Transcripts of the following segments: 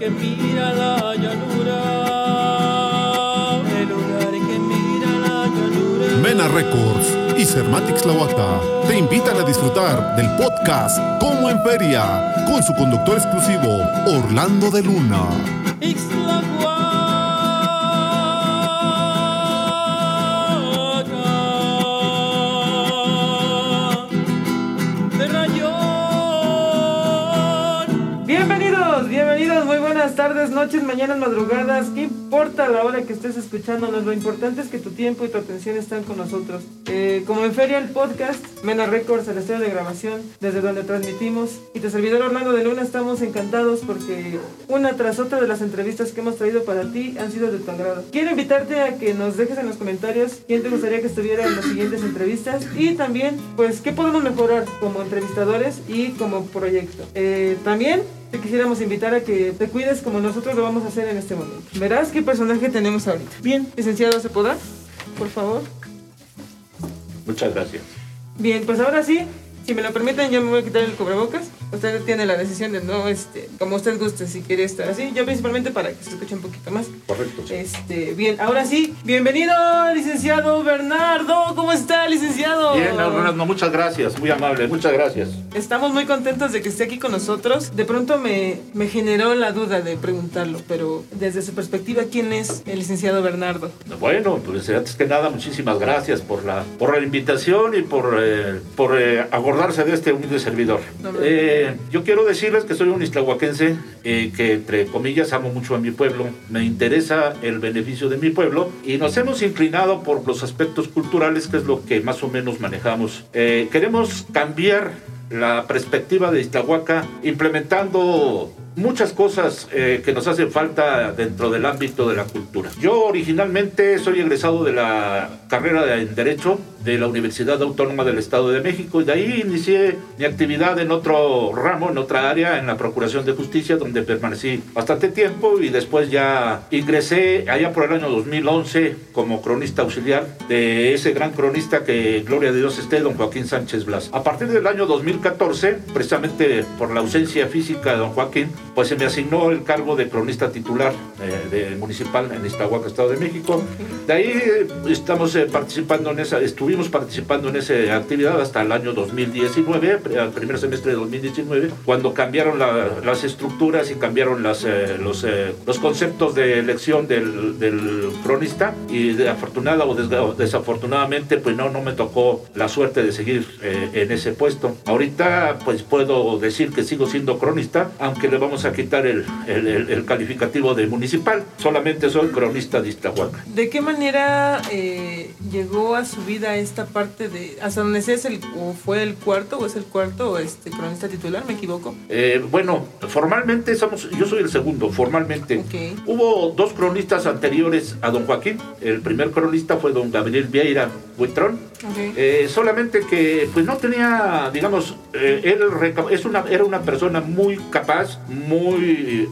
que mira la llanura. El lugar que mira la llanura. Mena Records y Cermatix Lahuaca te invitan a disfrutar del podcast Como en Feria con su conductor exclusivo Orlando de Luna. Buenas tardes, noches, mañanas, madrugadas. ¿Qué importa la hora que estés escuchándonos? Lo importante es que tu tiempo y tu atención están con nosotros. Eh, como en Feria, el podcast, Mena Records, el estudio de grabación, desde donde transmitimos. Y tu servidor Orlando de Luna, estamos encantados porque una tras otra de las entrevistas que hemos traído para ti han sido de tu agrado. Quiero invitarte a que nos dejes en los comentarios quién te gustaría que estuviera en las siguientes entrevistas y también, pues, qué podemos mejorar como entrevistadores y como proyecto. Eh, también te quisiéramos invitar a que te cuides como nosotros lo vamos a hacer en este momento. Verás qué personaje tenemos ahorita. Bien, licenciado Cepodar, por favor. Muchas gracias. Bien, pues ahora sí, si me lo permiten, yo me voy a quitar el cubrebocas. Usted tiene la decisión de no, este, como usted guste, si quiere estar así. Yo principalmente para que se escuche un poquito más. Correcto. sí. Este, bien, ahora sí, bienvenido, licenciado Bernardo. ¿Cómo está, licenciado? Bien, Orlando, muchas gracias, muy amable, muchas gracias. Estamos muy contentos de que esté aquí con nosotros. De pronto me, me generó la duda de preguntarlo, pero desde su perspectiva, ¿quién es el licenciado Bernardo? Bueno, pues antes que nada, muchísimas gracias por la, por la invitación y por, eh, por eh, acordarse de este humilde servidor. No, no. Yo quiero decirles que soy un islahuaquense, eh, que entre comillas amo mucho a mi pueblo, me interesa el beneficio de mi pueblo y nos hemos inclinado por los aspectos culturales, que es lo que más o menos manejamos. Eh, queremos cambiar la perspectiva de Iztahuaca implementando muchas cosas eh, que nos hacen falta dentro del ámbito de la cultura. Yo originalmente soy egresado de la carrera en Derecho de la Universidad Autónoma del Estado de México y de ahí inicié mi actividad en otro ramo, en otra área, en la Procuración de Justicia, donde permanecí bastante tiempo y después ya ingresé allá por el año 2011 como cronista auxiliar de ese gran cronista que, gloria a Dios esté, don Joaquín Sánchez Blas. A partir del año 2014, precisamente por la ausencia física de don Joaquín, pues se me asignó el cargo de cronista titular eh, de municipal en Iztahuaca, Estado de México. De ahí eh, estamos eh, participando en esa, estuvimos participando en esa actividad hasta el año 2019, pre- al primer semestre de 2019, cuando cambiaron la- las estructuras y cambiaron las, eh, los, eh, los conceptos de elección del, del cronista y de afortunada o desga- desafortunadamente pues no, no me tocó la suerte de seguir eh, en ese puesto. Ahorita pues puedo decir que sigo siendo cronista, aunque le vamos a quitar el, el- el- el calificativo de municipal, solamente soy cronista de Iztahuaca. ¿De qué manera eh, llegó a su vida esta parte de hasta donde es el o fue el cuarto o es el cuarto este cronista titular? ¿Me equivoco? Eh, bueno, formalmente somos, yo soy el segundo, formalmente. Ok. Hubo dos cronistas anteriores a don Joaquín. El primer cronista fue don Gabriel Vieira Buitrón. Ok. Eh, solamente que pues no tenía, digamos, eh, él es una, era una persona muy capaz, muy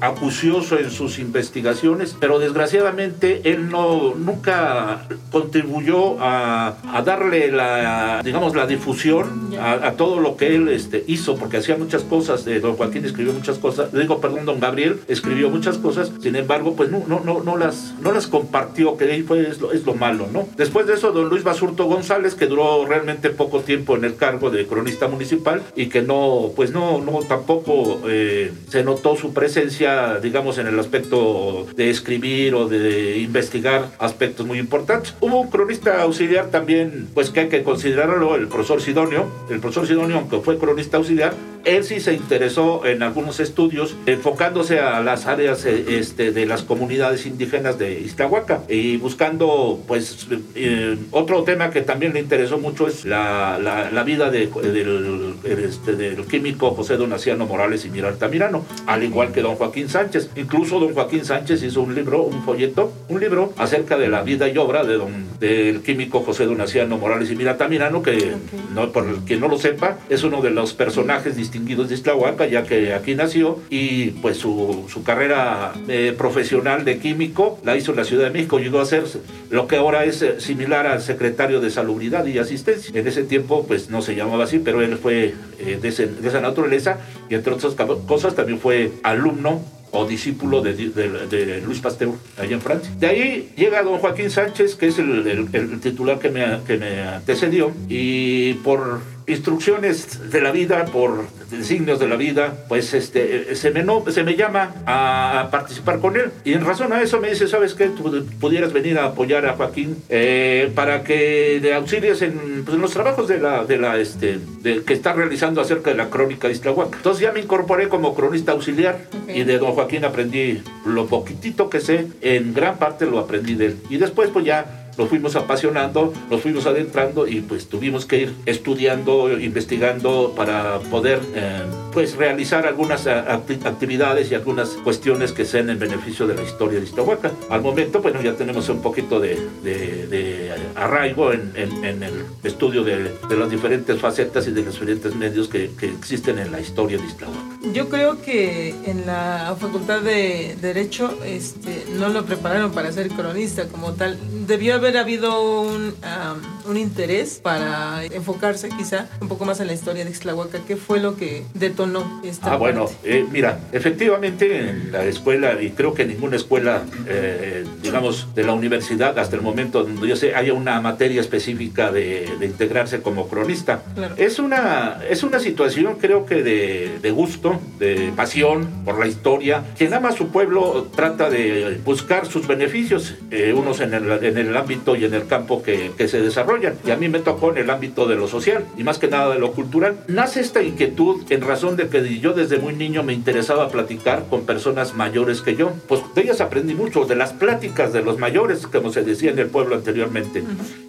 acucioso en sus investigaciones, pero desgraciadamente él no nunca contribuyó a, a darle la, digamos, la difusión a, a todo lo que él este, hizo, porque hacía muchas cosas, eh, don Joaquín escribió muchas cosas, digo, perdón, don Gabriel escribió muchas cosas, sin embargo, pues no, no, no, no, las, no las compartió, que ahí fue, es, lo, es lo malo, ¿no? Después de eso, don Luis Basurto González, que duró realmente poco tiempo en el cargo de cronista municipal y que no, pues no, no tampoco eh, se notó su presencia, digamos, en el aspecto de escribir o de investigar aspectos muy importantes. Hubo un cronista auxiliar también, pues que hay que considerarlo, el profesor Sidonio. El profesor Sidonio, aunque fue cronista auxiliar, él sí se interesó en algunos estudios enfocándose a las áreas eh, este, de las comunidades indígenas de Iztahuaca y buscando, pues, eh, otro tema que también le interesó mucho es la, la- la vida de- del, este, del químico José Donaciano Morales y Mirar Tamirano, al igual que don Joaquín Sánchez. Incluso don Joaquín Sánchez hizo un libro, un folleto, un libro acerca de la vida y obra de don, del químico José Donaciano Morales y Mirar Tamirano, que, no, por que no lo sepa, es uno de los personajes distinguidos de Iztlahuaca, ya que aquí nació y pues su, su carrera eh, profesional de químico la hizo en la Ciudad de México, llegó a ser lo que ahora es eh, similar al secretario de Salubridad y Asistencia. En ese tiempo pues no se llamaba así, pero él fue eh, de, ese- de esa naturaleza y entre otras cosas también fue alumno o discípulo de, de- de Luis Pasteur allá en Francia. De ahí llega don Joaquín Sánchez, que es el, el- el titular que me, que me antecedió, y por instrucciones de la vida, por designios de la vida, pues este, se, me no, se me llama a participar con él. Y en razón a eso me dice, ¿sabes qué? Tú pudieras venir a apoyar a Joaquín eh, para que le auxilies en, pues, en los trabajos de la, de la, este, de- que está realizando acerca de la crónica de Iztlahuaca. Entonces ya me incorporé como cronista auxiliar Ok. y de don Joaquín aprendí lo poquitito que sé, en gran parte lo aprendí de él. Y después pues ya nos fuimos apasionando, nos fuimos adentrando y pues tuvimos que ir estudiando, investigando para poder eh, pues realizar algunas eh, acti- actividades y algunas cuestiones que sean en beneficio de la historia de Iztahuaca. Al momento, bueno, ya tenemos un poquito de, de- de arraigo en, en- en el estudio de, de las diferentes facetas y de los diferentes medios que, que existen en la historia de Iztahuaca. Yo creo que en la Facultad de Derecho este, no lo prepararon para ser cronista como tal. Debió haber habido un, am, un interés para enfocarse quizá un poco más en la historia de Ixtlahuaca. ¿Qué fue lo que detonó esta Ah, bueno, parte? eh, mira, efectivamente en la escuela, y creo que en ninguna escuela, eh, digamos, de la universidad, hasta el momento donde yo sé, haya una materia específica de, de integrarse como cronista. Claro. Es, una, es una situación, creo que de, de gusto, de pasión por la historia. Quien ama a su pueblo trata de buscar sus beneficios, eh, unos en el, en el ámbito y en el campo que, que se desarrollan. Y a mí me tocó en el ámbito de lo social y más que nada de lo cultural. Nace esta inquietud en razón de que yo desde muy niño me interesaba platicar con personas mayores que yo. Pues de ellas aprendí mucho, de las pláticas de los mayores, como se decía en el pueblo anteriormente.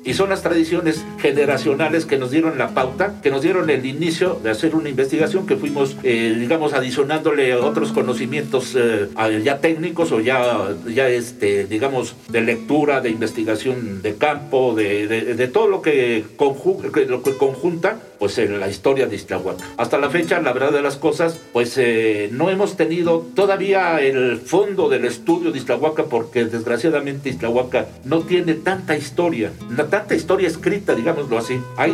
Y son las tradiciones generacionales que nos dieron la pauta, que nos dieron el inicio de hacer una investigación que fuimos, eh, digamos, adicionándole otros conocimientos eh, ya técnicos o ya, ya este, digamos, de lectura, de investigación de campo, de, de- de todo lo que, conju- que- lo que conjunta pues en la historia de Iztlahuaca. Hasta la fecha, la verdad de las cosas, pues eh, no hemos tenido todavía el fondo del estudio de Iztlahuaca porque desgraciadamente Iztlahuaca no tiene tanta historia, no tanta historia escrita, digámoslo así. Hay,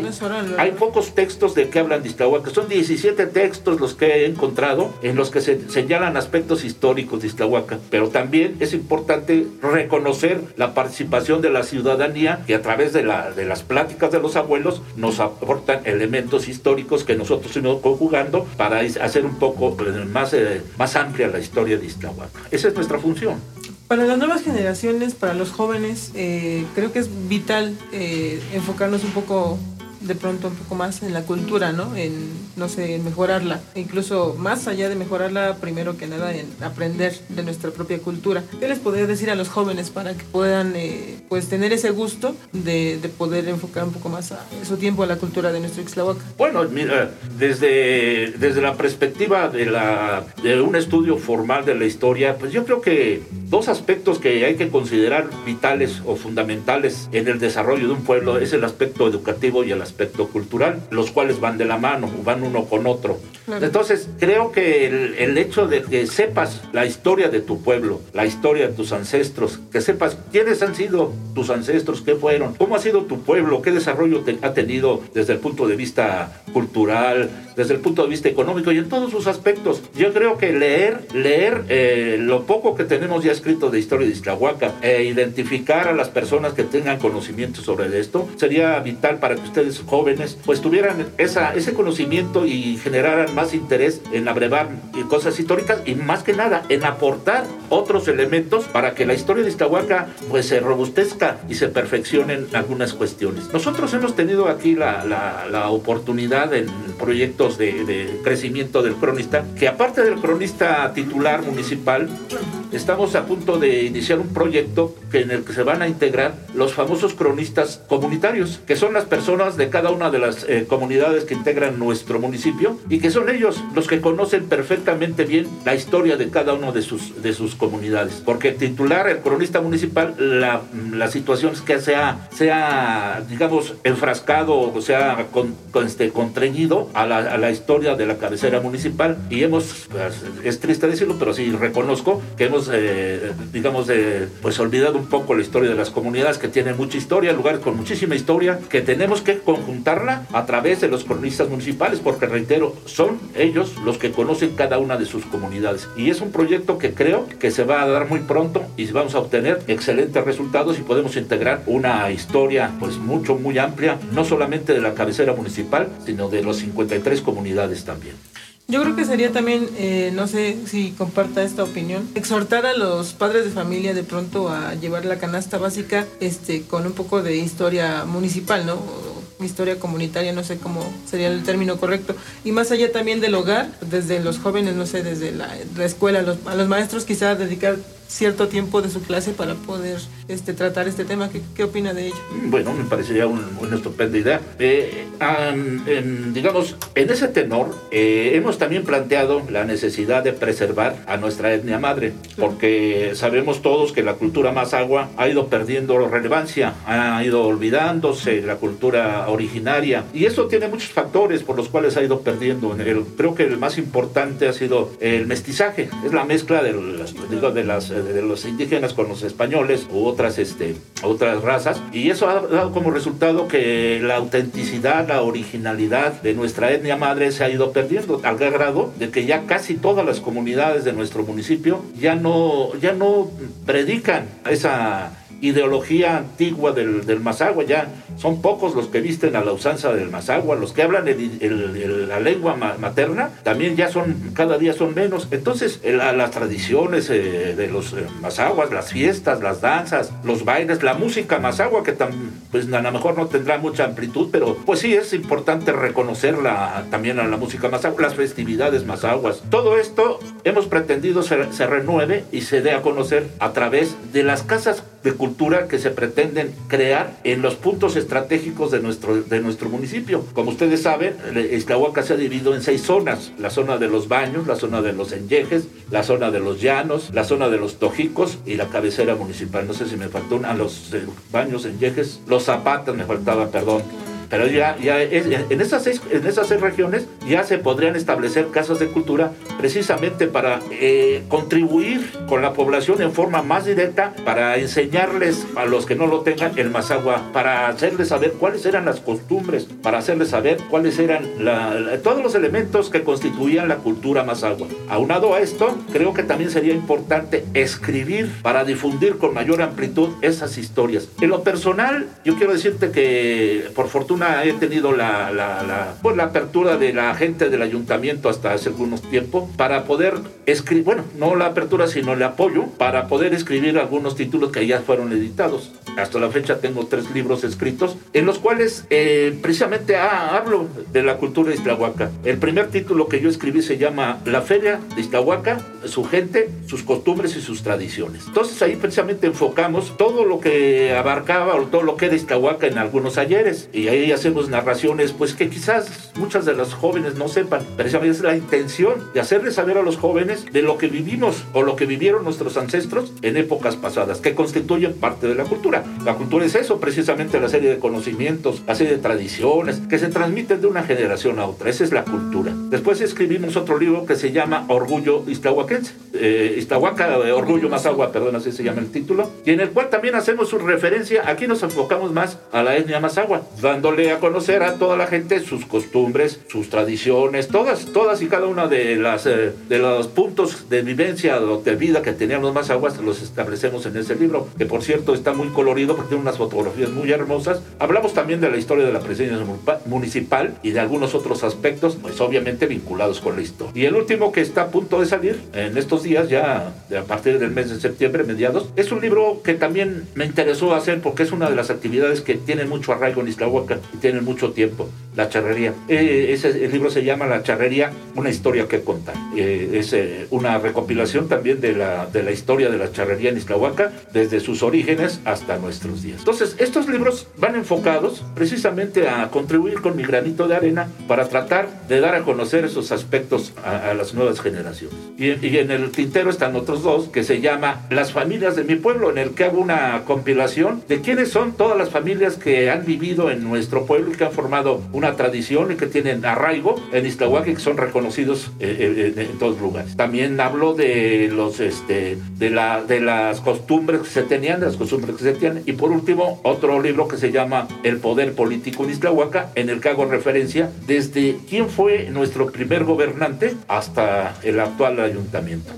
hay pocos textos de que hablan de Iztlahuaca. Son 17 textos los que he encontrado en los que se señalan aspectos históricos de Iztlahuaca. Pero también es importante reconocer la participación de la ciudadanía que a través de, la, de las pláticas de los abuelos nos aportan elementos históricos que nosotros hemos conjugando para hacer un poco eh, más, eh, más amplia la historia de Iztlahuaca. Esa es nuestra función. Para las nuevas generaciones, para los jóvenes, eh, creo que es vital eh, enfocarnos un poco, de pronto un poco más en la cultura, ¿no? En, no sé, en mejorarla. E incluso más allá de mejorarla, primero que nada, en aprender de nuestra propia cultura. ¿Qué les podría decir a los jóvenes para que puedan, eh, pues, tener ese gusto de, de poder enfocar un poco más a su tiempo a la cultura de nuestro Ixtlahuaca? Bueno, mira, desde, desde la perspectiva de, la, de un estudio formal de la historia, pues yo creo que dos aspectos que hay que considerar vitales o fundamentales en el desarrollo de un pueblo es el aspecto educativo y el aspecto cultural, los cuales van de la mano, van uno con otro. Claro. Entonces, creo que el, el hecho de que sepas la historia de tu pueblo, la historia de tus ancestros, que sepas quiénes han sido tus ancestros, qué fueron, cómo ha sido tu pueblo, qué desarrollo te- ha tenido desde el punto de vista cultural, desde el punto de vista económico y en todos sus aspectos. Yo creo que leer, leer eh, lo poco que tenemos ya escrito de historia de Iztlahuaca e identificar a las personas que tengan conocimiento sobre esto sería vital para que ustedes jóvenes pues tuvieran esa, ese conocimiento y generaran más interés en abrevar cosas históricas y más que nada en aportar otros elementos para que la historia de Iztahuaca pues se robustezca y se perfeccionen algunas cuestiones. Nosotros hemos tenido aquí la, la- la oportunidad en de crecimiento del cronista, que aparte del cronista titular municipal, estamos a punto de iniciar un proyecto en el que se van a integrar los famosos cronistas comunitarios, que son las personas de cada una de las eh, comunidades que integran nuestro municipio y que son ellos los que conocen perfectamente bien la historia de cada uno de sus, de sus comunidades. Porque titular, el cronista municipal, la, la situación es que sea, sea digamos, enfrascado o sea con, con este, contrañido a la, a la historia de la cabecera municipal y hemos, pues, es triste decirlo, pero sí reconozco que hemos eh, digamos, eh, pues olvidado un poco la historia de las comunidades que tienen mucha historia, lugares con muchísima historia, que tenemos que conjuntarla a través de los cronistas municipales, porque reitero, son ellos los que conocen cada una de sus comunidades. Y es un proyecto que creo que se va a dar muy pronto y vamos a obtener excelentes resultados y podemos integrar una historia pues mucho, muy amplia, no solamente de la cabecera municipal, sino de las 53 comunidades también. Yo creo que sería también, eh, no sé si comparta esta opinión, exhortar a los padres de familia de pronto a llevar la canasta básica este, con un poco de historia municipal, ¿no? historia comunitaria, no sé cómo sería el término correcto, y más allá también del hogar, desde los jóvenes, no sé, desde la, escuela, a los maestros quizás dedicar cierto tiempo de su clase para poder este, tratar este tema. ¿Qué, qué opina de ello? Bueno, me parecería una estupenda idea. Eh, en, digamos, en ese tenor, eh, hemos también planteado la necesidad de preservar a nuestra etnia madre, porque sabemos todos que la cultura más agua ha ido perdiendo relevancia, ha ido olvidándose la cultura originaria, y eso tiene muchos factores por los cuales ha ido perdiendo. El, creo que el más importante ha sido el mestizaje, es la mezcla de, de las de los indígenas con los españoles u otras, este, otras razas. Y eso ha dado como resultado que la autenticidad, la originalidad de nuestra etnia madre se ha ido perdiendo, al grado de que ya casi todas las comunidades de nuestro municipio ya no, ya no predican esa ideología antigua del, del Mazagua. Ya son pocos los que visten a la usanza del Mazagua, los que hablan la lengua materna también ya son, cada día son menos. Entonces, las tradiciones eh, de los eh, Mazaguas, las fiestas, las danzas, los bailes, la música Mazagua, que pues a lo mejor no tendrá mucha amplitud, pero pues sí es importante reconocerla también a la música Mazagua, las festividades Mazaguas. Todo esto hemos pretendido se, se renueve y se dé a conocer a través de las casas de cultura que se pretenden crear en los puntos estratégicos de nuestro, de nuestro municipio. Como ustedes saben, Iztahuaca se ha dividido en seis zonas. La zona de los baños, la zona de los enyejes, la zona de los llanos, la zona de los tojicos y la cabecera municipal. No sé si me faltó una, los eh, baños, enyejes, los zapatos me faltaba, perdón pero ya, ya en, esas seis, en esas seis regiones ya se podrían establecer casas de cultura precisamente para eh, contribuir con la población en forma más directa, para enseñarles a los que no lo tengan el Mazagua, para hacerles saber cuáles eran las costumbres, para hacerles saber cuáles eran todos los elementos que constituían la cultura Mazagua. Aunado a esto, creo que también sería importante escribir para difundir con mayor amplitud esas historias. En lo personal, yo quiero decirte que por fortuna he tenido la, la, pues, la apertura de la gente del ayuntamiento hasta hace algunos tiempos para poder escribir, bueno, no la apertura, sino el apoyo para poder escribir algunos títulos que ya fueron editados. Hasta la fecha tengo tres libros escritos en los cuales eh, precisamente ah, hablo de la cultura de Iztahuaca. El primer título que yo escribí se llama La Feria de Iztahuaca, su gente, sus costumbres y sus tradiciones. Entonces ahí precisamente enfocamos todo lo que abarcaba o todo lo que era Iztahuaca en algunos ayeres. Y ahí hacemos narraciones, pues que quizás muchas de las jóvenes no sepan, precisamente es la intención de hacerles saber a los jóvenes de lo que vivimos o lo que vivieron nuestros ancestros en épocas pasadas, que constituyen parte de la cultura. La cultura es eso, precisamente la serie de conocimientos, la serie de tradiciones que se transmiten de una generación a otra. Esa es la cultura. Después escribimos otro libro que se llama Orgullo Iztahuaquense, eh, Iztahuaca, eh, Orgullo más agua, perdón, así se llama el título, y en el cual también hacemos su referencia, aquí nos enfocamos más a la etnia más agua, dándole a conocer a toda la gente sus costumbres, sus tradiciones, todas, todas y cada una de las eh, de los puntos de vivencia o de vida que tenían los más aguas los establecemos en ese libro, que por cierto está muy colorido porque tiene unas fotografías muy hermosas. Hablamos también de la historia de la presidencia municipal y de algunos otros aspectos, pues obviamente vinculados con la historia. Y el último que está a punto de salir en estos días, ya a partir del mes de septiembre, mediados, es un libro que también me interesó hacer porque es una de las actividades que tienen mucho arraigo en Islahuaca y tienen mucho tiempo, la charrería. Eh, ese, el libro se llama La charrería, una historia que contar. Eh, es eh, una recopilación también de la, de la historia de la charrería en Islahuaca, desde sus orígenes hasta nuestros días. Entonces, estos libros van enfocados precisamente a contribuir con mi granito de arena para tratar de dar a conocer esos aspectos a, las nuevas generaciones. Y, y en el tintero están otros dos, que se llama Las familias de mi pueblo, en el que hago una compilación de quiénes son todas las familias que han vivido en nuestro nuestro pueblo y que han formado una tradición y que tienen arraigo en Iztahuaca y que son reconocidos eh, eh, en todos lugares. También hablo de los este de la de las costumbres que se tenían, de las costumbres que se tienen y por último otro libro que se llama El poder político en Iztahuaca en el que hago referencia desde quién fue nuestro primer gobernante hasta el actual ayuntamiento.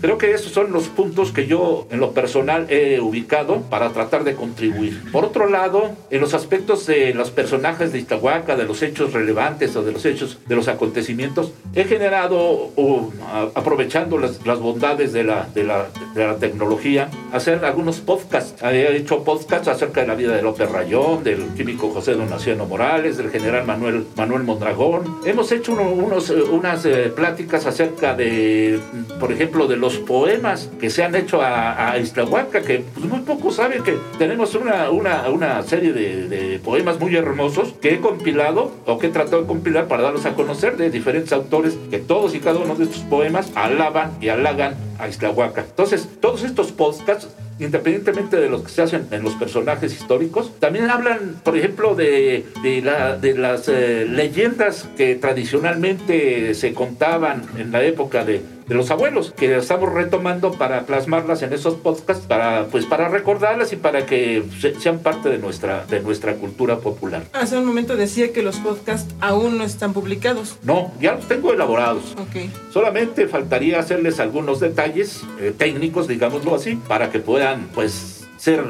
Creo que esos son los puntos que yo en lo personal he ubicado para tratar de contribuir. Por otro lado, en los aspectos de los personajes de Iztahuaca, de los hechos relevantes o de los hechos de los acontecimientos, he generado, aprovechando las, bondades de la, de, la, de la, tecnología, hacer algunos podcasts. He hecho podcasts acerca de la vida de López Rayón, del químico José Donaciano Morales, del general Manuel, Manuel Mondragón. Hemos hecho unos, unas eh, pláticas acerca de, por ejemplo, de los poemas que se han hecho a, a que pues, muy pocos saben que tenemos una, una, una serie de, de, poemas muy hermosos que he compilado o que he tratado de compilar para darlos a conocer de diferentes autores que todos y cada uno de estos poemas alaban y halagan a Iztahuaca. Entonces, todos estos podcasts independientemente de lo que se hacen en los personajes históricos, también hablan, por ejemplo, de las eh, leyendas que tradicionalmente se contaban en la época de, de los abuelos, que estamos retomando para plasmarlas en esos podcasts, para, pues, para recordarlas y para que sean parte de nuestra, de nuestra cultura popular. Hace un momento decía que los podcasts aún no están publicados. No, ya los tengo elaborados. Okay. Solamente faltaría hacerles algunos detalles eh, técnicos, digámoslo así, para que puedan, pues, ser,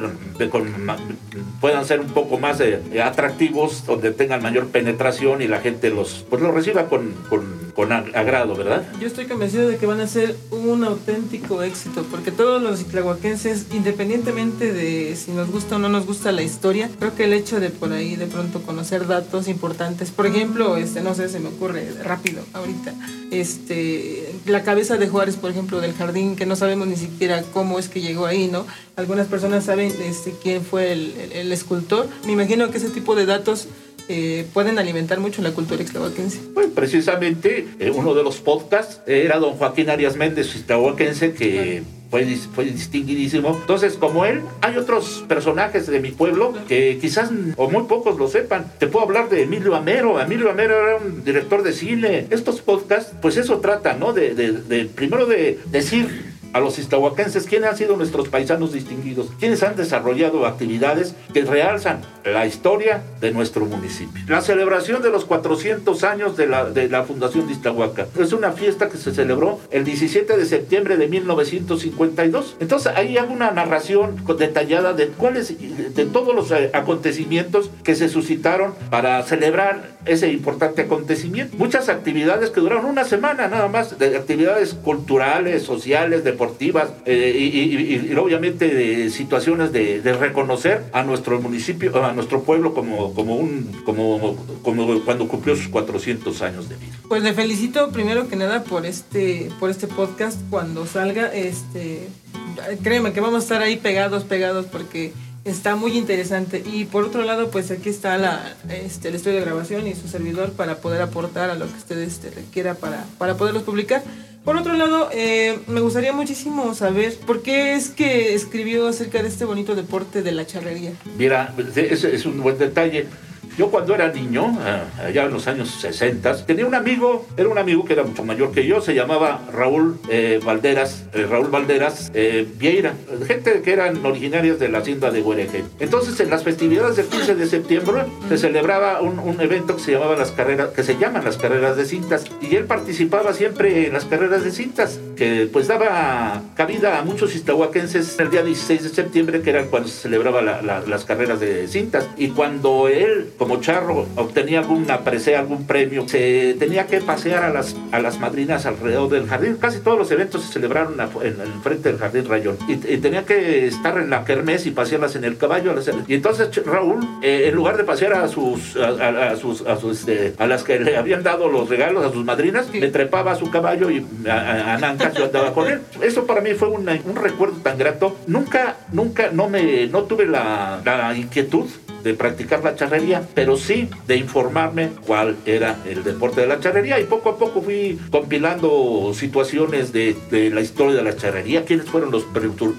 puedan ser un poco más eh, atractivos, donde tengan mayor penetración y la gente los, pues los reciba con, con, con, agrado, ¿verdad? Yo estoy convencido de que van a ser un auténtico éxito, porque todos los itlahuaquenses, independientemente de si nos gusta o no nos gusta la historia, creo que el hecho de por ahí de pronto conocer datos importantes, por ejemplo, este, no sé, se me ocurre rápido ahorita, este, la cabeza de Juárez, por ejemplo, del jardín, que no sabemos ni siquiera cómo es que llegó ahí, ¿no? Algunas personas saben este, quién fue el, escultor. Me imagino que ese tipo de datos eh, pueden alimentar mucho la cultura extrahuaquense. Pues precisamente eh, uno de los podcasts era don Joaquín Arias Méndez, extrahuaquense, que fue, fue distinguidísimo. Entonces, como él, hay otros personajes de mi pueblo que quizás o muy pocos lo sepan. Te puedo hablar de Emilio Amero. Emilio Amero era un director de cine. Estos podcasts, pues eso trata, ¿no? De, de primero de decir a los istahuaquenses quiénes han sido nuestros paisanos distinguidos, quienes han desarrollado actividades que realzan la historia de nuestro municipio. La celebración de los 400 años de la, de la fundación de Iztahuaca es una fiesta que se celebró el 17 de septiembre de 1952. Entonces ahí hago una narración detallada de cuáles, de todos los eh, acontecimientos que se suscitaron para celebrar ese importante acontecimiento. Muchas actividades que duraron una semana nada más, de actividades culturales, sociales, de deportivas eh, y, obviamente de situaciones de, reconocer a nuestro municipio, a nuestro pueblo como, como, un, como, como cuando cumplió sus 400 años de vida. Pues le felicito primero que nada por este, por este podcast. Cuando salga, este, créeme que vamos a estar ahí pegados, pegados porque está muy interesante. Y por otro lado, pues aquí está la, este, el estudio de grabación y su servidor para poder aportar a lo que ustedes este, requiera para, para poderlos publicar. Por otro lado, eh, me gustaría muchísimo saber por qué es que escribió acerca de este bonito deporte de la charrería. Mira, ese es un buen detalle. Yo cuando era niño, eh, allá en los años 60, tenía un amigo, era un amigo que era mucho mayor que yo, se llamaba Raúl eh, Valderas, eh, Raúl Valderas Vieira, gente que eran originarias de la hacienda de Huereje. Entonces en las festividades del 15 de septiembre se celebraba un, un, evento que se llamaba las carreras, que se llaman las carreras de cintas, y él participaba siempre en las carreras de cintas, que pues daba cabida a muchos istahuaquenses el día 16 de septiembre, que era cuando se celebraba las carreras de cintas, y cuando él, como charro obtenía alguna presea, algún premio, se tenía que pasear a las, a las madrinas alrededor del jardín. Casi todos los eventos se celebraron en el frente del jardín Rayón. Y, tenía que estar en la kermés y pasearlas en el caballo. Y entonces Raúl, eh, en lugar de pasear a sus, a, sus, a, sus este, a las que le habían dado los regalos a sus madrinas, le trepaba a su caballo y a, a Nanca yo andaba con él. Eso para mí fue un recuerdo tan grato. Nunca, nunca, no me, no tuve la, la inquietud de practicar la charrería, pero sí de informarme cuál era el deporte de la charrería y poco a poco fui compilando situaciones de, de la historia de la charrería, quiénes fueron los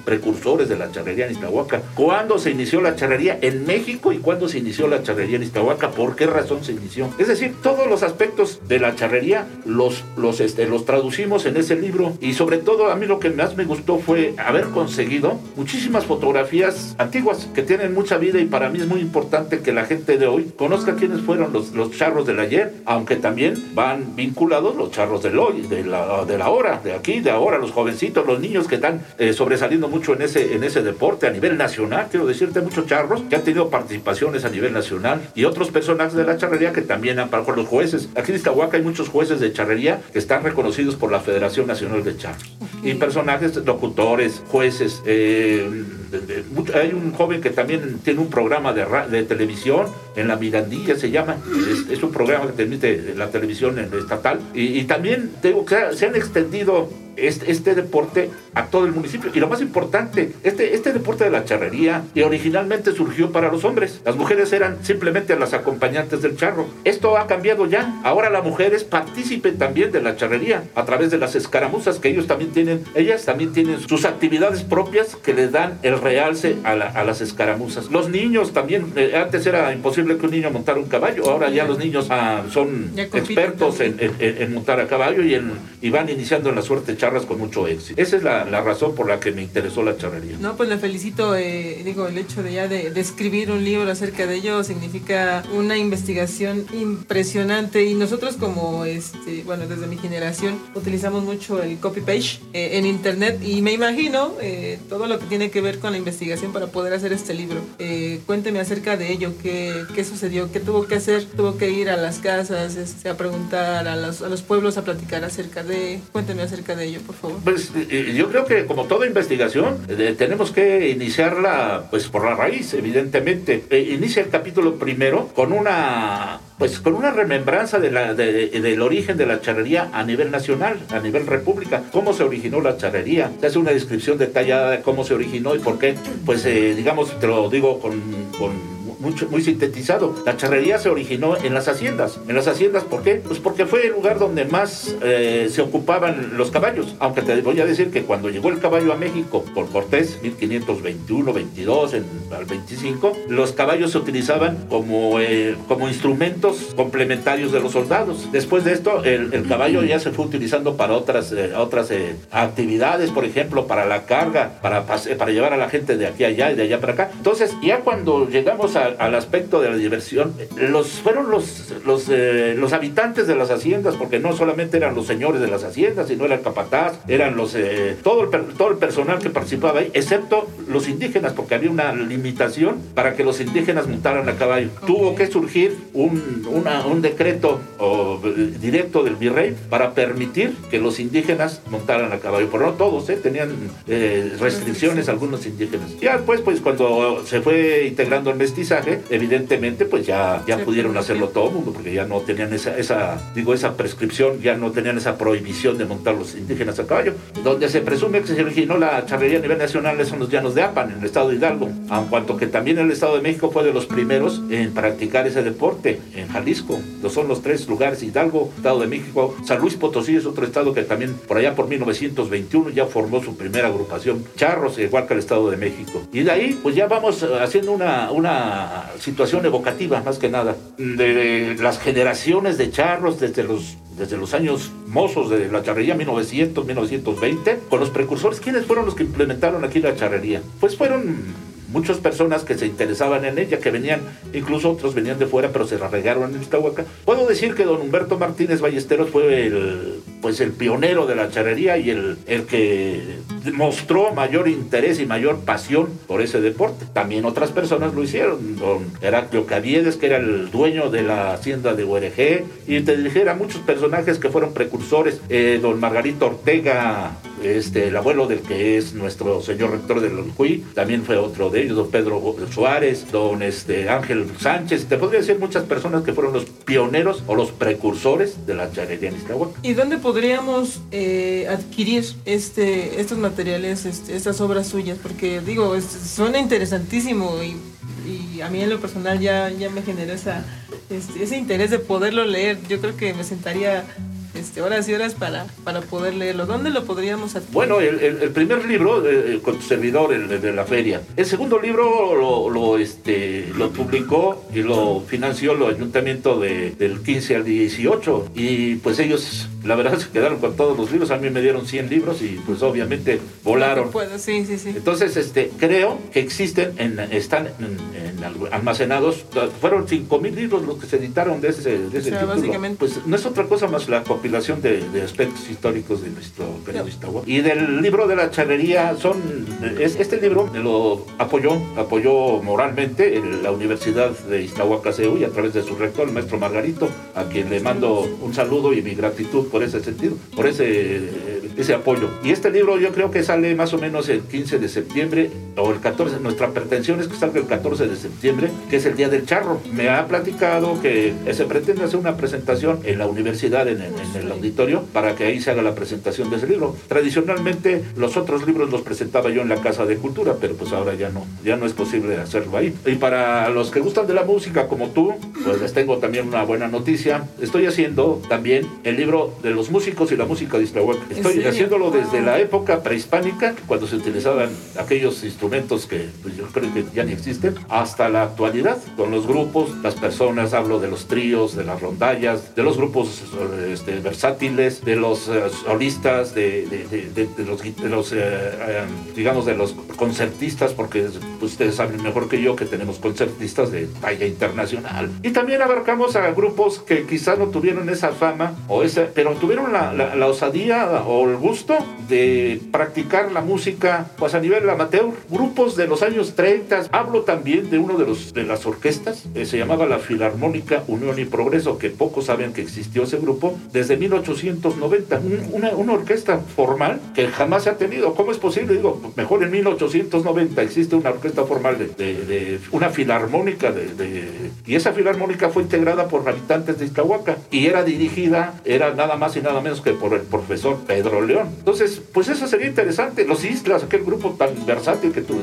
precursores de la charrería en Iztahuaca, cuándo se inició la charrería en México y cuándo se inició la charrería en Iztahuaca, por qué razón se inició. Es decir, todos los aspectos de la charrería los, los, este, los traducimos en ese libro y sobre todo a mí lo que más me gustó fue haber conseguido muchísimas fotografías antiguas que tienen mucha vida y para mí es muy importante que la gente de hoy conozca quiénes fueron los, los charros del ayer, aunque también van vinculados los charros del hoy, de la, de la hora, de aquí, de ahora, los jovencitos, los niños que están eh, sobresaliendo mucho en ese, en ese deporte a nivel nacional, quiero decirte, muchos charros que han tenido participaciones a nivel nacional y otros personajes de la charrería que también han, con los jueces. Aquí en Iztahuaca hay muchos jueces de charrería que están reconocidos por la Federación Nacional de Charros. Y personajes, locutores, jueces. Eh, hay un joven que también tiene un programa de, de televisión en la Mirandilla, se llama. Es, un programa que transmite la televisión estatal. Y, y también tengo que se han extendido este, este, deporte a todo el municipio. Y lo más importante, este, este deporte de la charrería y originalmente surgió para los hombres. Las mujeres eran simplemente las acompañantes del charro. Esto ha cambiado ya. Ahora la mujer es partícipe también de la charrería a través de las escaramuzas que ellos también tienen. Ellas también tienen sus actividades propias que le dan el realce a, las escaramuzas. Los niños también, eh, antes era imposible que un niño montara un caballo, ahora ya los niños ah, son expertos en, montar a caballo y, y van iniciando en la suerte con mucho éxito. Esa es la, razón por la que me interesó la charrería. No, pues le felicito, eh, digo, el hecho de ya de, escribir un libro acerca de ello significa una investigación impresionante y nosotros como, este, bueno, desde mi generación utilizamos mucho el copy page eh, en internet y me imagino eh, todo lo que tiene que ver con la investigación para poder hacer este libro. cuénteme acerca de ello, qué, qué sucedió, qué tuvo que hacer, tuvo que ir a las casas, este, a preguntar a los, a los pueblos, a platicar acerca de, cuénteme acerca de ello. Pues eh, eh, yo creo que como toda investigación eh, tenemos que iniciarla pues por la raíz, evidentemente. inicia el capítulo primero con una pues con una remembranza de la, del origen de la charrería a nivel nacional, a nivel república, cómo se originó la charrería, se hace una descripción detallada de cómo se originó y por qué, pues digamos, te lo digo con, con muy sintetizado. La charrería se originó en las haciendas. ¿En las haciendas por qué? Pues porque fue el lugar donde más eh, se ocupaban los caballos. Aunque te voy a decir que cuando llegó el caballo a México por Cortés, 1521, 22, en, al 25, los caballos se utilizaban como, eh, como instrumentos complementarios de los soldados. Después de esto, el, caballo ya se fue utilizando para otras, eh, otras actividades, por ejemplo, para la carga, para, para llevar a la gente de aquí a allá y de allá para acá. Entonces, ya cuando llegamos a al aspecto de la diversión, los, fueron los, los, eh, los habitantes de las haciendas, porque no solamente eran los señores de las haciendas, sino era el capataz, eran los, eh, todo, el, todo el personal que participaba ahí, excepto los indígenas, porque había una limitación para que los indígenas montaran a caballo. Tuvo que surgir un, un decreto directo del virrey para permitir que los indígenas montaran a caballo, pero no todos, ¿eh? tenían restricciones algunos indígenas. Ya después, pues cuando se fue integrando el mestizaje, evidentemente pues ya, ya pudieron hacerlo todo el mundo, porque ya no tenían esa, esa, digo, esa prescripción, ya no tenían esa prohibición de montar los indígenas a caballo. Donde se presume que se originó la charrería a nivel nacional son los llanos de Apan, en el estado de Hidalgo, en cuanto que también el estado de México fue de los primeros en practicar ese deporte, en Jalisco. Son los tres lugares, Hidalgo, estado de México, San Luis Potosí es otro estado que también por allá por 1921 ya formó su primera agrupación, Charros, igual que el estado de México. Y de ahí pues ya vamos haciendo una, una situación evocativa, más que nada, de las generaciones de charros desde los desde los años mozos de la charrería 1900, 1920, con los precursores. ¿Quiénes fueron los que implementaron aquí la charrería? Pues fueron muchas personas que se interesaban en ella, que venían, incluso otros venían de fuera, pero se arraigaron en Iztahuaca. Puedo decir que don Humberto Martínez Ballesteros fue el, pues el pionero de la charrería y el, el que mostró mayor interés y mayor pasión por ese deporte. También otras personas lo hicieron. Don Heraclio Caviedes, que era el dueño de la hacienda de URG, y te dijera muchos personajes que fueron precursores. Eh, don Margarito Ortega, este, el abuelo del que es nuestro señor rector del Lonjuí, también fue otro de ellos, don Pedro Suárez, don este, Ángel Sánchez, te podría decir muchas personas que fueron los pioneros o los precursores de la charrería en ¿Y dónde podríamos eh, adquirir este, estos materiales, estas obras suyas? Porque digo, suena interesantísimo y a mí en lo personal ya, ya me generó esa, este, ese interés de poderlo leer. Yo creo que me sentaría este, horas y horas para, para poder leerlo. ¿Dónde lo podríamos adquirir? Bueno, el, el- el primer libro eh, con tu servidor, el, el de la feria. El segundo libro lo, lo, este, lo publicó y lo financió el ayuntamiento de- del 15 al 18. Y pues ellos, la verdad, se quedaron con todos los libros. A mí me dieron 100 libros y pues obviamente volaron. Puedo, sí, sí, sí. Entonces, este, creo que existen, en- están en, almacenados, fueron 5.000 libros los que se editaron de ese, de ese O sea, título. Pues no es otra cosa más la compilación de, de aspectos históricos de nuestro periodista. Y del libro de la charrería, son, es- este libro me lo apoyó, apoyó moralmente en la Universidad de Iztahuacaseu y a través de su rector, el maestro Margarito, a quien le mando un saludo y mi gratitud por ese sentido, por ese, ese apoyo. Y este libro yo creo que sale más o menos el 15 de septiembre o el 14, nuestra pretensión es que salga el 14 de septiembre, que es el Día del Charro. Me ha platicado que se pretende hacer una presentación en la universidad, en el, en el auditorio, para que ahí se haga la presentación de ese libro. Tradicionalmente los otros libros los presentaba yo en la Casa de Cultura, pero pues ahora ya no, ya no es posible hacerlo ahí. Y para los que gustan de la música como tú, pues les tengo también una buena noticia. Estoy haciendo también el libro de los músicos y la música de Iztahuaca. ¿En Estoy haciéndolo desde la época prehispánica, cuando se utilizaban aquellos instrumentos que pues, yo creo que ya ni existen, hasta la actualidad, con los grupos, las personas, hablo de los tríos, de las rondallas, de los grupos este, versátiles, de los eh, solistas, de, de- de- de- los, los, eh, eh, digamos, de los concertistas, porque ustedes saben mejor que yo que tenemos concertistas de talla internacional. Y también abarcamos a grupos que quizás no tuvieron esa fama, o esa, pero tuvieron la, la- la osadía o el gusto de practicar la música pues, a nivel amateur. Grupos de los años 30. Hablo también de uno de, los, de las orquestas, eh, se llamaba la Filarmónica Unión y Progreso, que pocos saben que existió ese grupo, desde 1890. Un- una, una orquesta formal que jamás se ha tenido. ¿Cómo es posible? Digo, mejor en 1890 existe una orquesta formal de, de- de una filarmónica de, y esa filarmónica fue integrada por habitantes de Iztahuaca y era dirigida, era nada más y nada menos que por el profesor Pedro León. Entonces, pues eso sería interesante. Los Islas, aquel grupo tan versátil que tuvo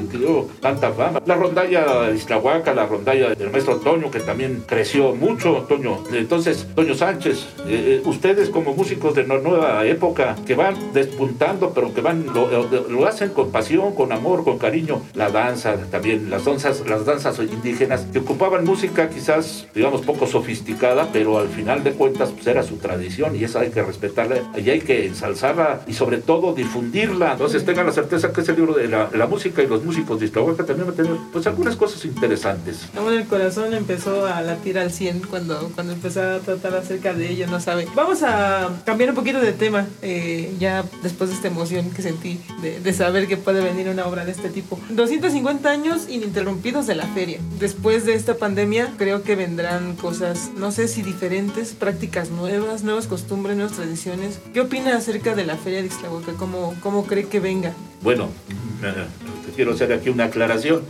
tanta fama. La rondalla de Iztahuaca, la rondalla del maestro Toño, que también creció mucho, Toño. Entonces, Toño Sánchez, eh, eh, ustedes como músicos de la nueva época, que van despuntando, pero que van, lo, lo- lo hacen con pasión, con amor, con cariño. La danza también, las danzas, las danzas indígenas, que ocupaban música quizás, digamos, poco sofisticada, pero al final de cuentas, pues era su tradición y esa hay que respetarla y hay que ensalzarla y sobre todo difundirla. Entonces tengan la certeza que ese libro de la, la música y los músicos de Iztahuaca también va a tener pues algunas cosas interesantes. Aún el corazón empezó a latir al 100 cuando, cuando empecé a tratar acerca de ello, no sabe. Vamos a cambiar un poquito de tema, eh, ya después de esta emoción que sentí de, de saber que puede venir una obra de este tipo. 250 años ininterrumpidos de la feria. Después de esta pandemia, creo que vendrán cosas, no sé si diferentes, prácticas nuevas, nuevas costumbres, nuevas tradiciones. ¿Qué opina acerca de la feria de Ixtlahuaca? ¿Cómo, cómo cree que venga? Bueno, eh, quiero hacer aquí una aclaración.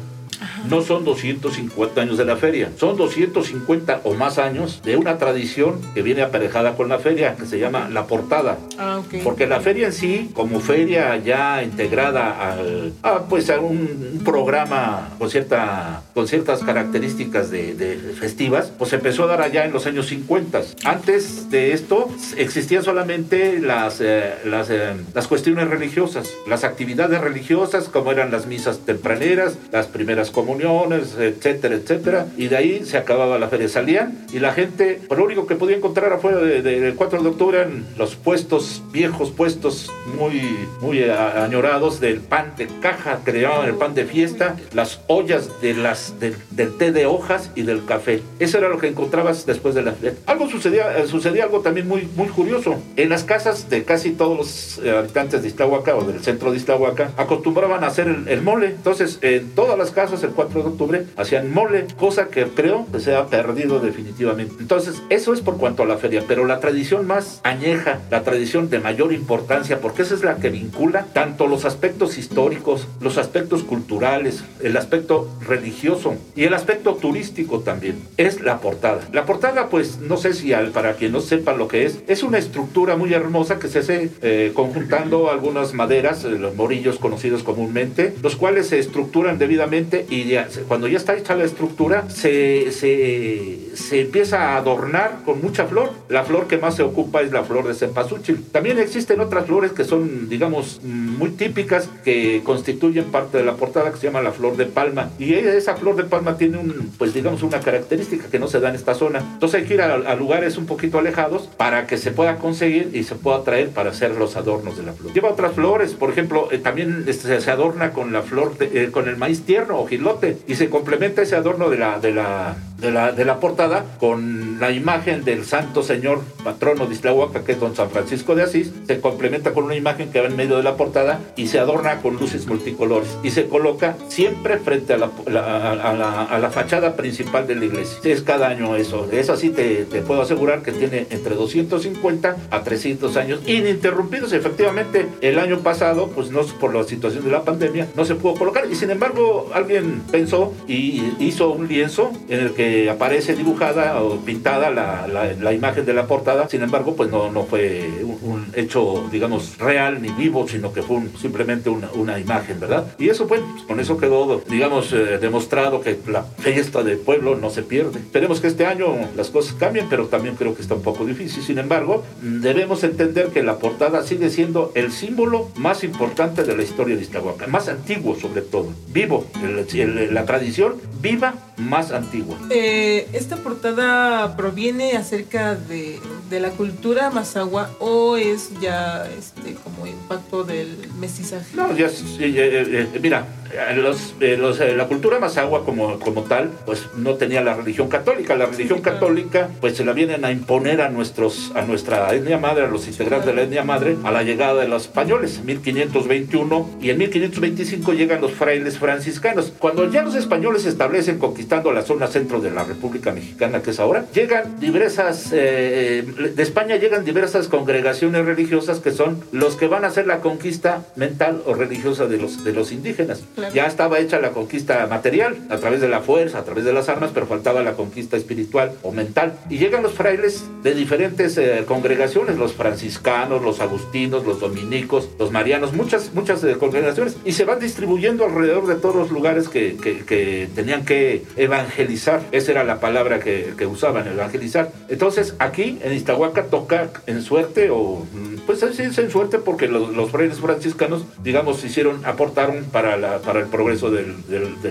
No son 250 años de la feria, son 250 o más años de una tradición que viene aparejada con la feria, que se llama la portada. Ah, ok. Porque la feria en sí, como feria ya integrada al, a, pues a un, un programa con, cierta, con ciertas características de, de festivas, pues empezó a dar allá en los años 50. Antes de esto existían solamente las, eh, las, eh, las cuestiones religiosas, las actividades religiosas como eran las misas tempraneras, las primeras comuniones, etcétera, etcétera. Y de ahí se acababa la feria. Salían y la gente, por lo único que podía encontrar afuera de- de- del 4 de octubre eran los puestos, viejos puestos muy, muy añorados del pan de caja, que le llamaban el pan de fiesta, las ollas de las, del- del té de hojas y del café. Eso era lo que encontrabas después de la feria. Algo sucedía, eh, sucedía algo también muy, muy curioso. En las casas de casi todos los eh, habitantes de Iztahuaca o del centro de Iztahuaca acostumbraban a hacer el, el mole. Entonces, en todas las casas el 4 de octubre hacían mole, cosa que creo que se ha perdido definitivamente. Entonces, eso es por cuanto a la feria, pero la tradición más añeja, la tradición de mayor importancia, porque esa es la que vincula tanto los aspectos históricos, los aspectos culturales, el aspecto religioso y el aspecto turístico también, es la portada. La portada, pues, no sé si al- para quien no sepa lo que es, es una estructura muy hermosa que se hace eh, conjuntando algunas maderas, eh, los morillos conocidos comúnmente, los cuales se estructuran debidamente y ya, cuando ya está hecha la estructura, se, se, se empieza a adornar con mucha flor. La flor que más se ocupa es la flor de cempasúchil. También existen otras flores que son, digamos, muy típicas que constituyen parte de la portada que se llama la flor de palma. Y esa flor de palma tiene un, pues digamos, una característica que no se da en esta zona. Entonces hay que ir a, a lugares un poquito alejados para que se pueda conseguir y se pueda traer para hacer los adornos de la flor. Lleva otras flores, por ejemplo, eh, también este, se adorna con la flor, de- eh, con el maíz tierno gilote y se complementa ese adorno de la, de la, de la, de la portada con la imagen del Santo Señor patrono de Islahuaca, que es don San Francisco de Asís. Se complementa con una imagen que va en medio de la portada y se adorna con luces multicolores y se coloca siempre frente a la, la- a, la, a la fachada principal de la iglesia. Es cada año eso. Eso sí te, te puedo asegurar que tiene entre 250 a 300 años ininterrumpidos. Efectivamente, el año pasado, pues no por la situación de la pandemia, no se pudo colocar. Y sin embargo, alguien pensó y hizo un lienzo en el que aparece dibujada o pintada la, la- la imagen de la portada. Sin embargo, pues no, no fue un, un hecho, digamos, real ni vivo, sino que fue un- simplemente una, una imagen, ¿verdad? Y eso, pues, con eso quedó, digamos, eh, demostrado que la fiesta del pueblo no se pierde. Esperemos que este año las cosas cambien, pero también creo que está un poco difícil. Sin embargo, mm, debemos entender que la portada sigue siendo el símbolo más importante de la historia de Iztahuaca, más antiguo sobre todo, vivo, el- la tradición viva más antigua. Eh, ¿Esta portada proviene acerca de, de la cultura mazahua o es ya este como impacto del mestizaje? No, ya, eh, eh, eh, mira, eh, los, eh, los, eh, la cultura mazahua como, como tal, pues no tenía la religión católica. La religión sí, claro. católica, pues se la vienen a imponer a nuestros, a nuestra etnia madre, a los integrantes de la etnia madre, a la llegada de los españoles, 1521, y en 1525 llegan los frailes franciscanos. Cuando ya los españoles establecen conquistando la zona centro de la República Mexicana, que es ahora, llegan diversas, eh, de España llegan diversas congregaciones religiosas que son los que van a hacer la conquista mental o religiosa de los, de los indígenas. Claro. Ya estaba hecha la conquista material a través de la fuerza, a través de las armas, pero faltaba la conquista espiritual o mental. Y llegan los frailes de diferentes eh, congregaciones, los franciscanos, los agustinos, los dominicos, los marianos, muchas, muchas eh, congregaciones, y se van distribuyendo alrededor de todos los lugares que, que- que tenían que evangelizar. Esa era la palabra que, que usaban, evangelizar. Entonces, aquí en Iztahuaca toca en suerte o mm, pues sí es en suerte porque los, frailes franciscanos, digamos, hicieron, aportaron para, para el progreso del,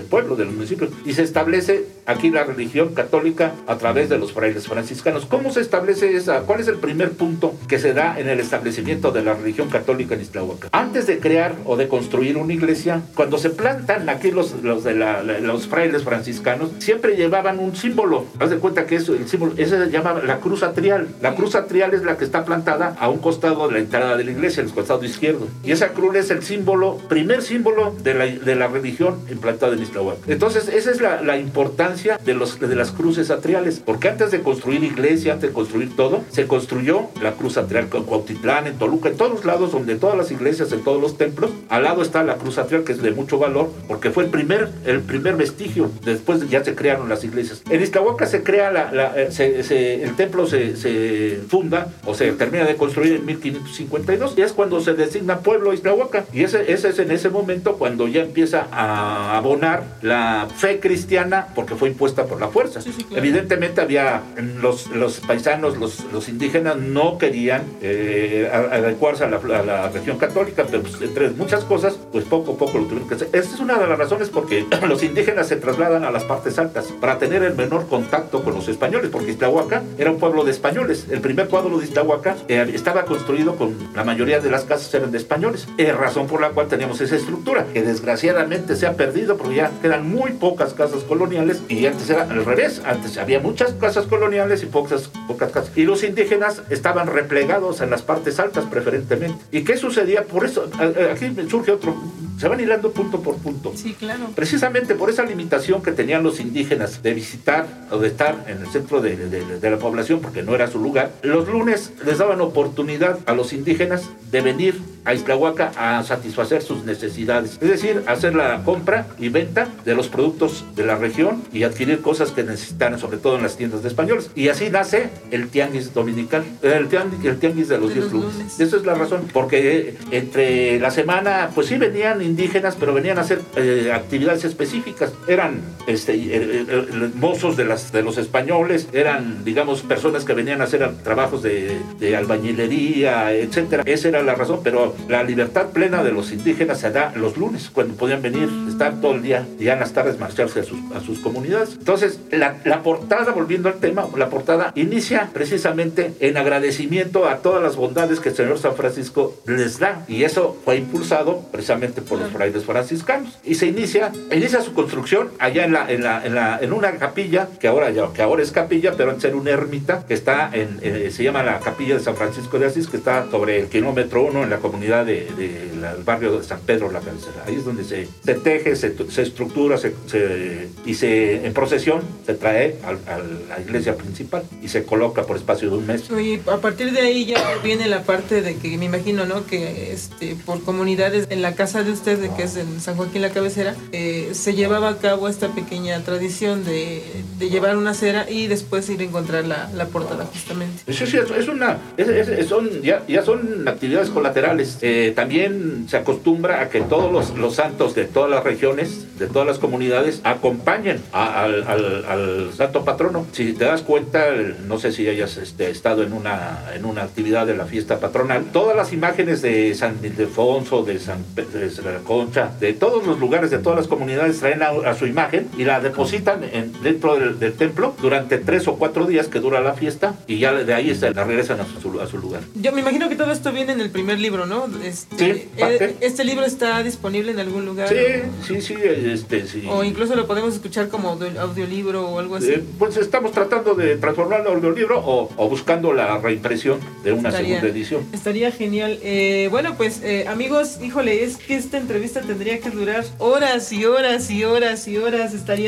pueblo, del municipio. Y se establece aquí la religión católica a través de los frailes franciscanos. ¿Cómo se establece esa? ¿Cuál es el primer punto que se da en el establecimiento de la religión católica en Iztahuaca? Antes de crear o de construir una iglesia, cuando se plantan aquí los, los frailes franciscanos, siempre llevaban un símbolo. Haz de cuenta que eso, el símbolo, ese se llama la cruz atrial. La cruz atrial es la que está plantada a un costado de la entrada de la iglesia, el costado izquierdo. Y esa cruz es el símbolo, primer símbolo de la, de la religión implantada en Iztahuaca. Entonces, esa es la, la importancia de, los, de las cruces atriales. Porque antes de construir iglesia, antes de construir todo, se construyó la cruz atrial en Cuautitlán, en Toluca, en todos lados, donde todas las iglesias, en todos los templos, al lado está la cruz atrial, que es de mucho valor, porque fue el primer, el primer vestigio. Después ya se crearon las iglesias. En Iztahuaca se crea la, la- eh, se- se- el templo se, se funda o se termina de construir en 1552 y es cuando se designa pueblo Iztahuaca. Y ese, ese es en ese momento cuando ya empieza a abonar la fe cristiana porque fue impuesta por la fuerza. Sí, sí, claro. Evidentemente había los, los paisanos, los, los indígenas no querían eh, adecuarse a la, a la región católica, pero pues, entre muchas cosas, pues poco a poco lo tuvieron que hacer. Esta es una de las razones porque los indígenas se trasladan a las partes altas para tener el menor contacto con los españoles, porque Iztahuaca era un pueblo de españoles. El primer cuadro de Iztahuaca eh, estaba construido con la mayoría de las casas eran de españoles, eh, razón por la cual teníamos esa estructura, que desgraciadamente se ha perdido porque ya quedan muy pocas casas coloniales y antes era al revés, antes había muchas casas coloniales y pocas, pocas casas. Y los indígenas estaban replegados en las partes altas preferentemente. ¿Y qué sucedía? Por eso, aquí surge otro, se van hilando punto por punto. Sí, claro. Precisamente por esa limitación que tenían los indígenas de visitar o de estar en el centro de, de- de la población, porque no era su lugar, los lunes les daban oportunidad a los indígenas de venir a Iztlahuaca a satisfacer sus necesidades. Es decir, hacer la compra y venta de los productos de la región y adquirir cosas que necesitaran, sobre todo en las tiendas de españoles. Y así nace el tianguis dominical, el tianguis, el tianguis de los De 10 los lunes. Esa es la razón, porque entre la semana, pues sí venían indígenas, pero venían a hacer eh, actividades específicas. Eran este, eh, eh, eh, mozos de, las, de los españoles, eran, digamos, personas que venían a hacer trabajos de, de albañilería, etcétera. Esa era la razón, pero la libertad plena de los indígenas se da los lunes, cuando podían venir, estar todo el día y en las tardes marcharse a sus, a sus comunidades. Entonces, la, la portada, volviendo al tema, la portada inicia precisamente en agradecimiento a todas las bondades que el Señor San Francisco les da. Y eso fue impulsado precisamente por los frailes franciscanos. Y se inicia, inicia su construcción allá en, la, en, la, en, la, en una capilla, que ahora, ya, que ahora es capilla, pero antes era una ermita, que está en, eh, se llama la capilla de San Francisco de Asís, que está sobre el kilómetro 1 en la comunidad del de, del barrio de San Pedro la Cabecera. Ahí es donde se, se teje, se, se estructura se, se, y se, en procesión se trae a, a, la iglesia principal y se coloca por espacio de un mes. Y a partir de ahí ya viene la parte de que me imagino, ¿no? Que este, por comunidades en la casa de usted, que es en San Joaquín la Cabecera, eh, se llevaba a cabo esta pequeña tradición de, llevar una cera y después ir a encontrar la, la portada justamente. Sí, sí, es una, es, es, son, ya, ya son actividades colaterales. Eh, también se acostumbra a que todos los, santos de todas las regiones, de todas las comunidades, acompañen a, al, santo patrono. Si te das cuenta, no sé si hayas este, estado en una, en una actividad de la fiesta patronal, todas las imágenes de San Ildefonso, de San de la Concha, de todos los lugares, de todas las comunidades, traen a su imagen y la depositan en, dentro del, del, templo durante tres o cuatro días que dura la fiesta y ya de ahí se la regresan a su, a su lugar. Yo me imagino que todo esto viene en el primer libro, ¿no? Este, sí, parte. ¿Este libro está disponible en algún lugar? Sí, ¿o? sí, sí, este, sí. O incluso lo podemos escuchar como audiolibro o algo así. Eh, pues estamos tratando de transformarlo en audiolibro o, o, buscando la reimpresión de una estaría, segunda edición. Estaría genial. Eh, bueno, pues eh, amigos, híjole, es que esta entrevista tendría que durar horas y horas y horas y horas. Estaría,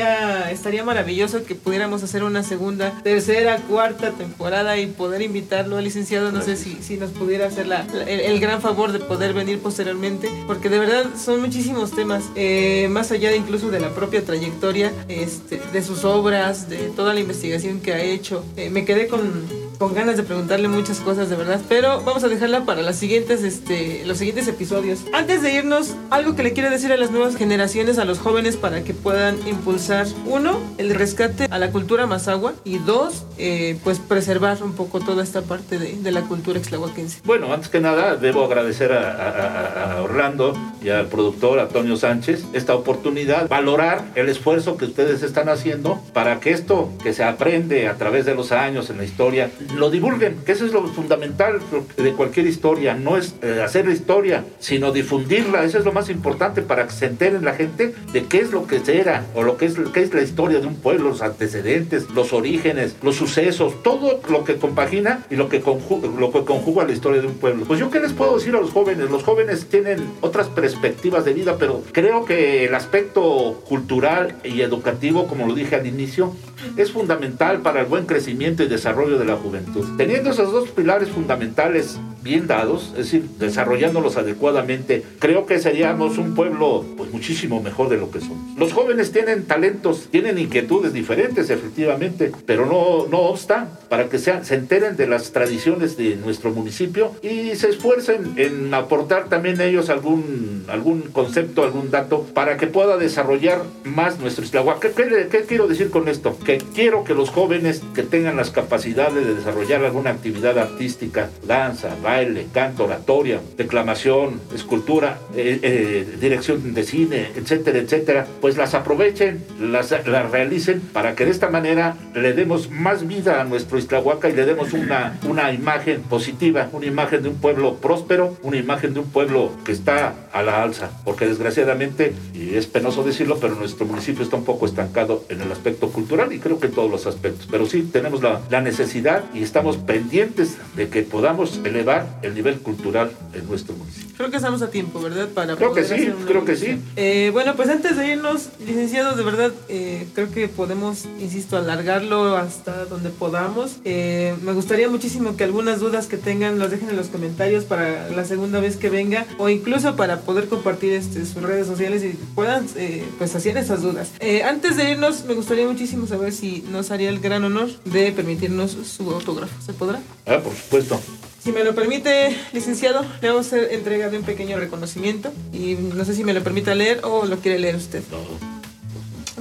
estaría maravilloso que pudiéramos hacer una segunda, tercera, cuarta temporada y poder invitarlo al licenciado. No sé si, si nos pudiera hacer la, la, el, el, gran favor de poder venir posteriormente, porque de verdad son muchísimos temas, eh, más allá de incluso de la propia trayectoria, este, de sus obras, de toda la investigación que ha hecho. Eh, me quedé con, con ganas de preguntarle muchas cosas de verdad, pero vamos a dejarla para las siguientes, este, los siguientes episodios. Antes de irnos, algo que le quiero decir a las nuevas generaciones, a los jóvenes, para que puedan impulsar, uno, el rescate a la cultura mazagua y dos, eh, pues preservar un poco toda esta parte de, de la cultura exlahuaquense. Bueno, antes que nada, debo agradecer a, a, a, Orlando y al productor Antonio Sánchez esta oportunidad, valorar el esfuerzo que ustedes están haciendo para que esto que se aprende a través de los años en la historia lo divulguen, que eso es lo fundamental de cualquier historia, no es eh, hacer la historia, sino difundirla, eso es lo más importante para que se enteren la gente de qué es lo que era o lo que es, qué es la historia de un pueblo, los antecedentes, los orígenes, los sucesos, todo lo que compagina y lo que, conjuga, lo que conjuga la historia de un pueblo. Pues yo qué les puedo decir a los jóvenes, los jóvenes tienen otras perspectivas de vida, pero creo que el aspecto cultural y educativo, como lo dije al inicio, es fundamental para el buen crecimiento y desarrollo de la juventud. Teniendo esos dos pilares fundamentales bien dados, es decir, desarrollándolos adecuadamente, creo que seríamos un pueblo pues muchísimo mejor de lo que somos. Los jóvenes tienen talentos, tienen inquietudes diferentes efectivamente, pero no, no obsta para que sean, se enteren de las tradiciones de nuestro municipio y se esfuercen en aportar también ellos algún, algún concepto, algún dato para que pueda desarrollar más nuestro Islahua. ¿Qué, qué, ¿Qué quiero decir con esto? Que quiero que los jóvenes que tengan las capacidades de desarrollar alguna actividad artística, danza, baile, canto, oratoria, declamación, escultura, eh, eh, dirección de cine, etcétera, etcétera, pues las aprovechen, las, las, realicen para que de esta manera le demos más vida a nuestro Iztlahuaca y le demos una, una imagen positiva, una imagen de un pueblo próspero, una imagen de un pueblo que está a la alza, porque desgraciadamente, y es penoso decirlo, pero nuestro municipio está un poco estancado en el aspecto cultural y creo que en todos los aspectos, pero sí tenemos la, la necesidad y estamos pendientes de que podamos elevar el nivel cultural en nuestro municipio. Creo que estamos a tiempo, ¿verdad? Para creo que sí, creo que sí. Eh, bueno, pues antes de irnos, licenciado, de verdad, eh, creo que podemos, insisto, alargarlo hasta donde podamos. Eh, me gustaría muchísimo que algunas dudas que tengan los dejen en los comentarios para la segunda vez que venga o incluso para poder compartir este, sus redes sociales y puedan, eh, pues, hacer esas dudas. Eh, antes de irnos, me gustaría muchísimo saber si nos haría el gran honor de permitirnos su autógrafo. ¿Se podrá? Ah, por supuesto. Si me lo permite, licenciado, le vamos a hacer entrega de un pequeño reconocimiento y no sé si me lo permite leer o lo quiere leer usted.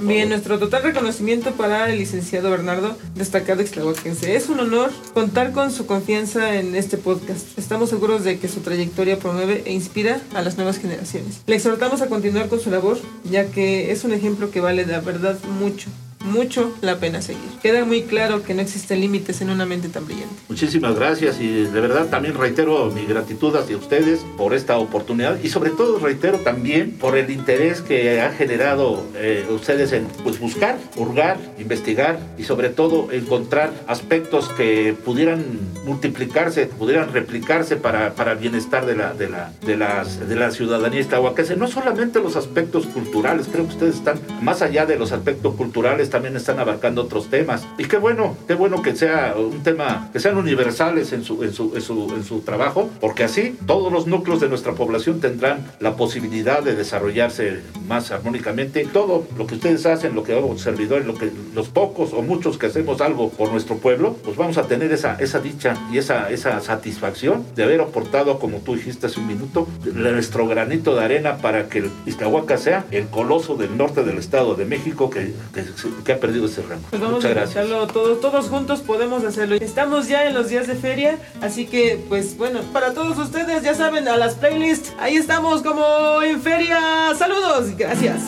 Bien, nuestro total reconocimiento para el licenciado Bernardo, destacado extlahuaquense. Es un honor contar con su confianza en este podcast. Estamos seguros de que su trayectoria promueve e inspira a las nuevas generaciones. Le exhortamos a continuar con su labor, ya que es un ejemplo que vale de verdad mucho mucho la pena seguir. Queda muy claro que no existen límites en una mente tan brillante. Muchísimas gracias y de verdad también reitero mi gratitud hacia ustedes por esta oportunidad y sobre todo reitero también por el interés que han generado eh, ustedes en pues, buscar, hurgar, investigar y sobre todo encontrar aspectos que pudieran multiplicarse, pudieran replicarse para, para el bienestar de la, de la, de las, de la ciudadanía estahuaquense. No solamente los aspectos culturales, creo que ustedes están más allá de los aspectos culturales, también están abarcando otros temas. Y qué bueno, qué bueno que sea un tema, que sean universales en su, en su, en su, en su trabajo, porque así todos los núcleos de nuestra población tendrán la posibilidad de desarrollarse más armónicamente. Todo lo que ustedes hacen, lo que hago servidores, lo que los pocos o muchos que hacemos algo por nuestro pueblo, pues vamos a tener esa, esa dicha y esa, esa satisfacción de haber aportado, como tú dijiste hace un minuto, nuestro granito de arena para que Iztahuaca sea el coloso del norte del Estado de México que, que, que ha perdido ese rango. Pues vamos Muchas a gracias. intentarlo todos, todos juntos podemos hacerlo. Estamos ya en los días de feria, así que pues bueno, para todos ustedes ya saben, a las playlists, ahí estamos como en feria. Saludos, gracias.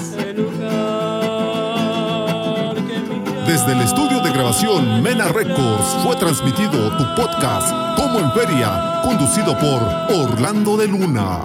Desde el estudio de grabación Mena Records fue transmitido tu podcast Como en Feria, conducido por Orlando de Luna.